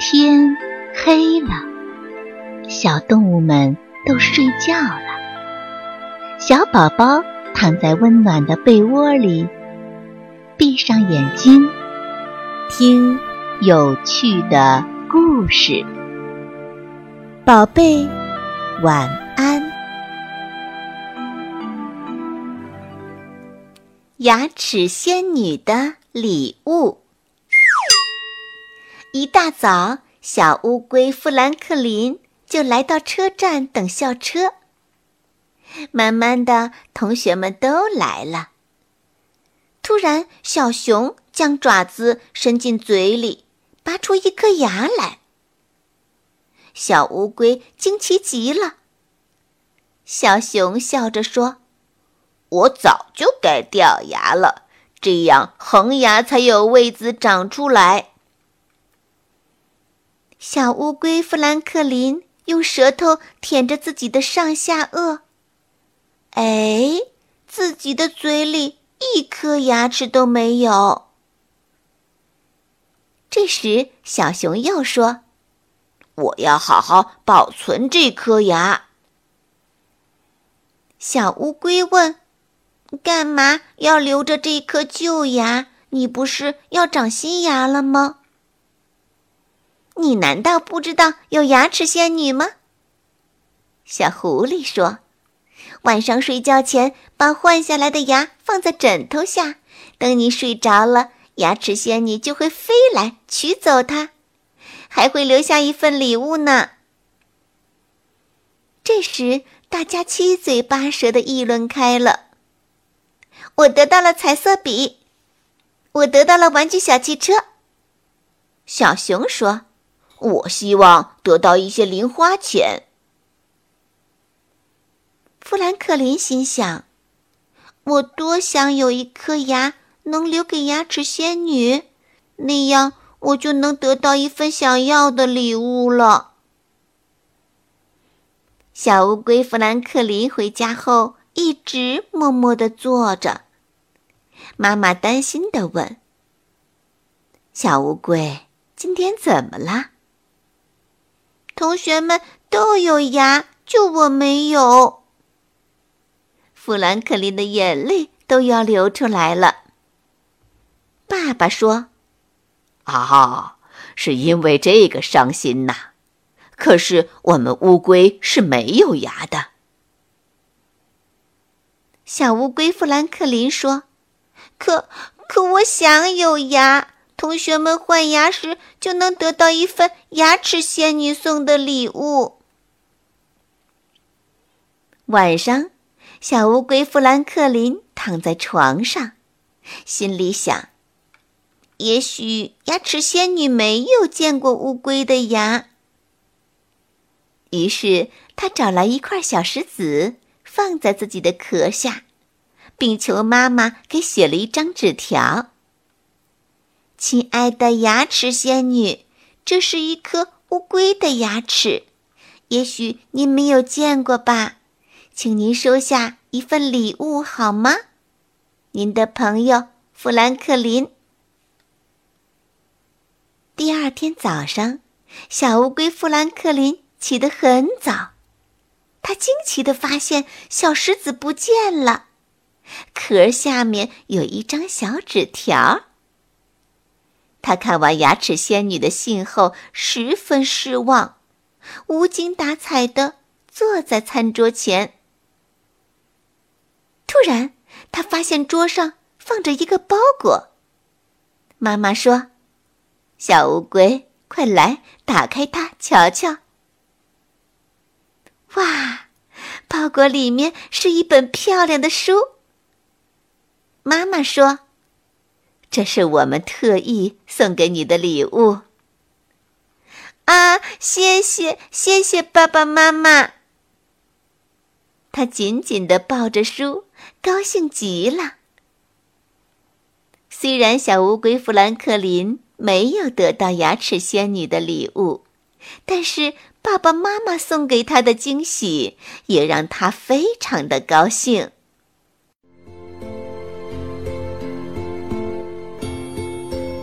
天黑了，小动物们都睡觉了。小宝宝躺在温暖的被窝里，闭上眼睛，听有趣的故事。宝贝，晚安。牙齿仙女的礼物。一大早，小乌龟富兰克林就来到车站等校车。慢慢的，同学们都来了。突然，小熊将爪子伸进嘴里，拔出一颗牙来。小乌龟惊奇极了。小熊笑着说：“我早就该掉牙了，这样恒牙才有位子长出来。”小乌龟富兰克林用舌头舔着自己的上下颚，哎，自己的嘴里一颗牙齿都没有。这时，小熊又说：“我要好好保存这颗牙。”小乌龟问：“干嘛要留着这颗旧牙？你不是要长新牙了吗？”你难道不知道有牙齿仙女吗？小狐狸说：“晚上睡觉前，把换下来的牙放在枕头下，等你睡着了，牙齿仙女就会飞来取走它，还会留下一份礼物呢。”这时，大家七嘴八舌的议论开了：“我得到了彩色笔，我得到了玩具小汽车。”小熊说。我希望得到一些零花钱。富兰克林心想：“我多想有一颗牙能留给牙齿仙女，那样我就能得到一份想要的礼物了。”小乌龟富兰克林回家后一直默默的坐着。妈妈担心的问：“小乌龟，今天怎么了？”同学们都有牙，就我没有。富兰克林的眼泪都要流出来了。爸爸说：“啊，是因为这个伤心呐。可是我们乌龟是没有牙的。”小乌龟富兰克林说：“可可，我想有牙。”同学们换牙时就能得到一份牙齿仙女送的礼物。晚上，小乌龟富兰克林躺在床上，心里想：也许牙齿仙女没有见过乌龟的牙。于是，他找来一块小石子，放在自己的壳下，并求妈妈给写了一张纸条。亲爱的牙齿仙女，这是一颗乌龟的牙齿，也许您没有见过吧？请您收下一份礼物好吗？您的朋友富兰克林。第二天早上，小乌龟富兰克林起得很早，他惊奇的发现小石子不见了，壳下面有一张小纸条。他看完牙齿仙女的信后，十分失望，无精打采的坐在餐桌前。突然，他发现桌上放着一个包裹。妈妈说：“小乌龟，快来打开它，瞧瞧。”哇，包裹里面是一本漂亮的书。妈妈说。这是我们特意送给你的礼物。啊，谢谢，谢谢爸爸妈妈。他紧紧的抱着书，高兴极了。虽然小乌龟富兰克林没有得到牙齿仙女的礼物，但是爸爸妈妈送给他的惊喜也让他非常的高兴。